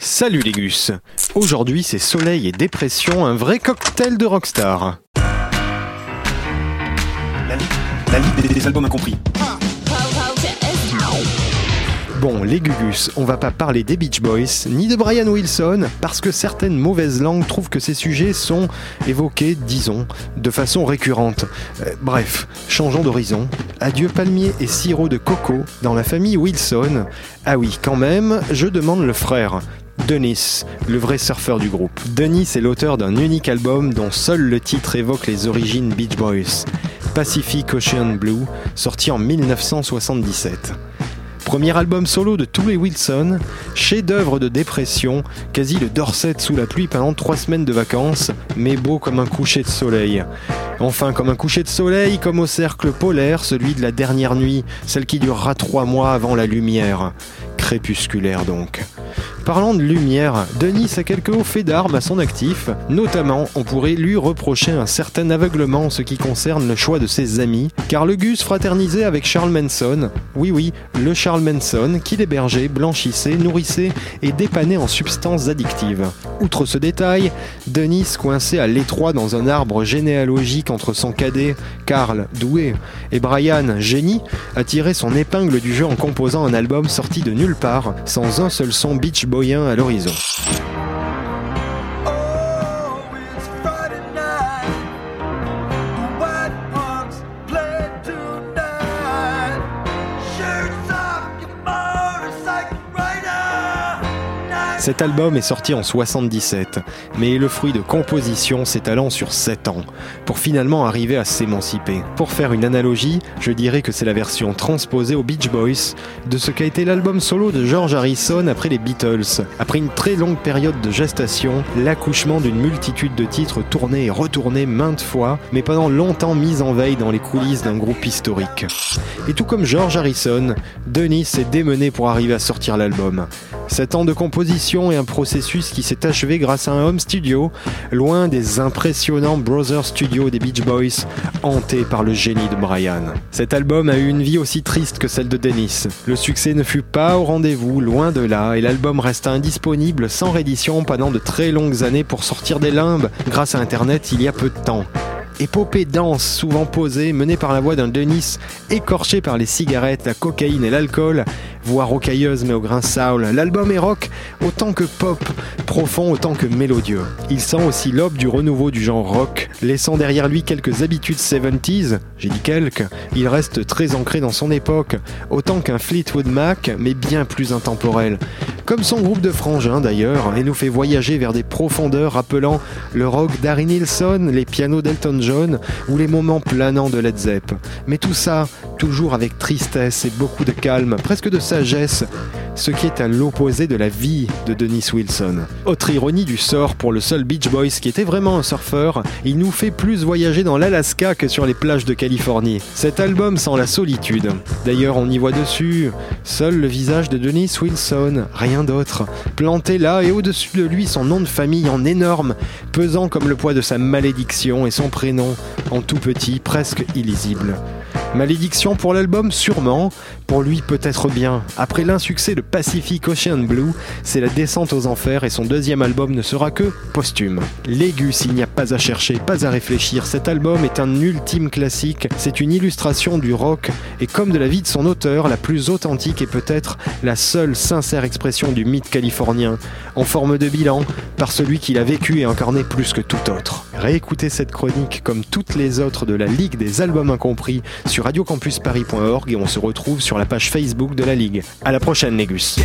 Salut les gus Aujourd'hui c'est soleil et dépression, un vrai cocktail de rockstar. La des, des albums incompris. Bon, les gugus, on va pas parler des Beach Boys, ni de Brian Wilson, parce que certaines mauvaises langues trouvent que ces sujets sont évoqués, disons, de façon récurrente. Euh, bref, changeons d'horizon. Adieu palmier et sirop de coco dans la famille Wilson. Ah oui, quand même, je demande le frère. Dennis, le vrai surfeur du groupe. Dennis est l'auteur d'un unique album dont seul le titre évoque les origines Beach Boys, Pacific Ocean Blue, sorti en 1977. Premier album solo de tous les Wilson, chef-d'œuvre de dépression, quasi le Dorset sous la pluie pendant trois semaines de vacances, mais beau comme un coucher de soleil. Enfin, comme un coucher de soleil, comme au cercle polaire, celui de la dernière nuit, celle qui durera trois mois avant la lumière. Crépusculaire donc. Parlant de lumière, Denis a quelques hauts faits d'armes à son actif. Notamment, on pourrait lui reprocher un certain aveuglement en ce qui concerne le choix de ses amis, car le Gus fraternisait avec Charles Manson. Oui, oui, le Charles Manson qui l'hébergeait, blanchissait, nourrissait et dépannait en substances addictives. Outre ce détail, Denis, coincé à l'étroit dans un arbre généalogique entre son cadet, Karl, doué, et Brian, génie, a tiré son épingle du jeu en composant un album sorti de nulle part, sans un seul son beach boyen à l'horizon. Cet album est sorti en 77, mais est le fruit de compositions s'étalant sur 7 ans, pour finalement arriver à s'émanciper. Pour faire une analogie, je dirais que c'est la version transposée aux Beach Boys de ce qu'a été l'album solo de George Harrison après les Beatles. Après une très longue période de gestation, l'accouchement d'une multitude de titres tournés et retournés maintes fois, mais pendant longtemps mis en veille dans les coulisses d'un groupe historique. Et tout comme George Harrison, Denis s'est démené pour arriver à sortir l'album. 7 ans de composition et un processus qui s'est achevé grâce à un home studio, loin des impressionnants Brothers Studios des Beach Boys, hantés par le génie de Brian. Cet album a eu une vie aussi triste que celle de Dennis. Le succès ne fut pas au rendez-vous, loin de là, et l'album resta indisponible sans réédition pendant de très longues années pour sortir des limbes grâce à Internet il y a peu de temps. Épopée dense, souvent posée, menée par la voix d'un Denis écorché par les cigarettes, la cocaïne et l'alcool, voix rocailleuse mais au grain soul. L'album est rock autant que pop, profond autant que mélodieux. Il sent aussi l'aube du renouveau du genre rock, laissant derrière lui quelques habitudes 70s, j'ai dit quelques, il reste très ancré dans son époque, autant qu'un Fleetwood Mac, mais bien plus intemporel. Comme son groupe de frangins d'ailleurs, et nous fait voyager vers des profondeurs rappelant le rock d'Harry Nilsson, les pianos d'Elton John ou les moments planants de Led Zepp. Mais tout ça, toujours avec tristesse et beaucoup de calme, presque de sagesse, ce qui est à l'opposé de la vie de Dennis Wilson. Autre ironie du sort pour le seul Beach Boys qui était vraiment un surfeur, il nous fait plus voyager dans l'Alaska que sur les plages de Californie. Cet album sent la solitude. D'ailleurs, on y voit dessus seul le visage de Dennis Wilson, rien d'autre. Planté là et au-dessus de lui son nom de famille en énorme, pesant comme le poids de sa malédiction et son prénom en tout petit, presque illisible. Malédiction pour l'album sûrement, pour lui peut-être bien. Après l'insuccès de Pacific Ocean Blue, c'est la descente aux enfers et son deuxième album ne sera que posthume. L'aigu s'il n'y a pas à chercher, pas à réfléchir, cet album est un ultime classique, c'est une illustration du rock et comme de la vie de son auteur, la plus authentique et peut-être la seule sincère expression du mythe californien, en forme de bilan, par celui qui l'a vécu et incarné plus que tout autre. Réécoutez cette chronique comme toutes les autres de la Ligue des Albums Incompris sur radiocampusparis.org et on se retrouve sur la page Facebook de la Ligue. À la prochaine, Négus.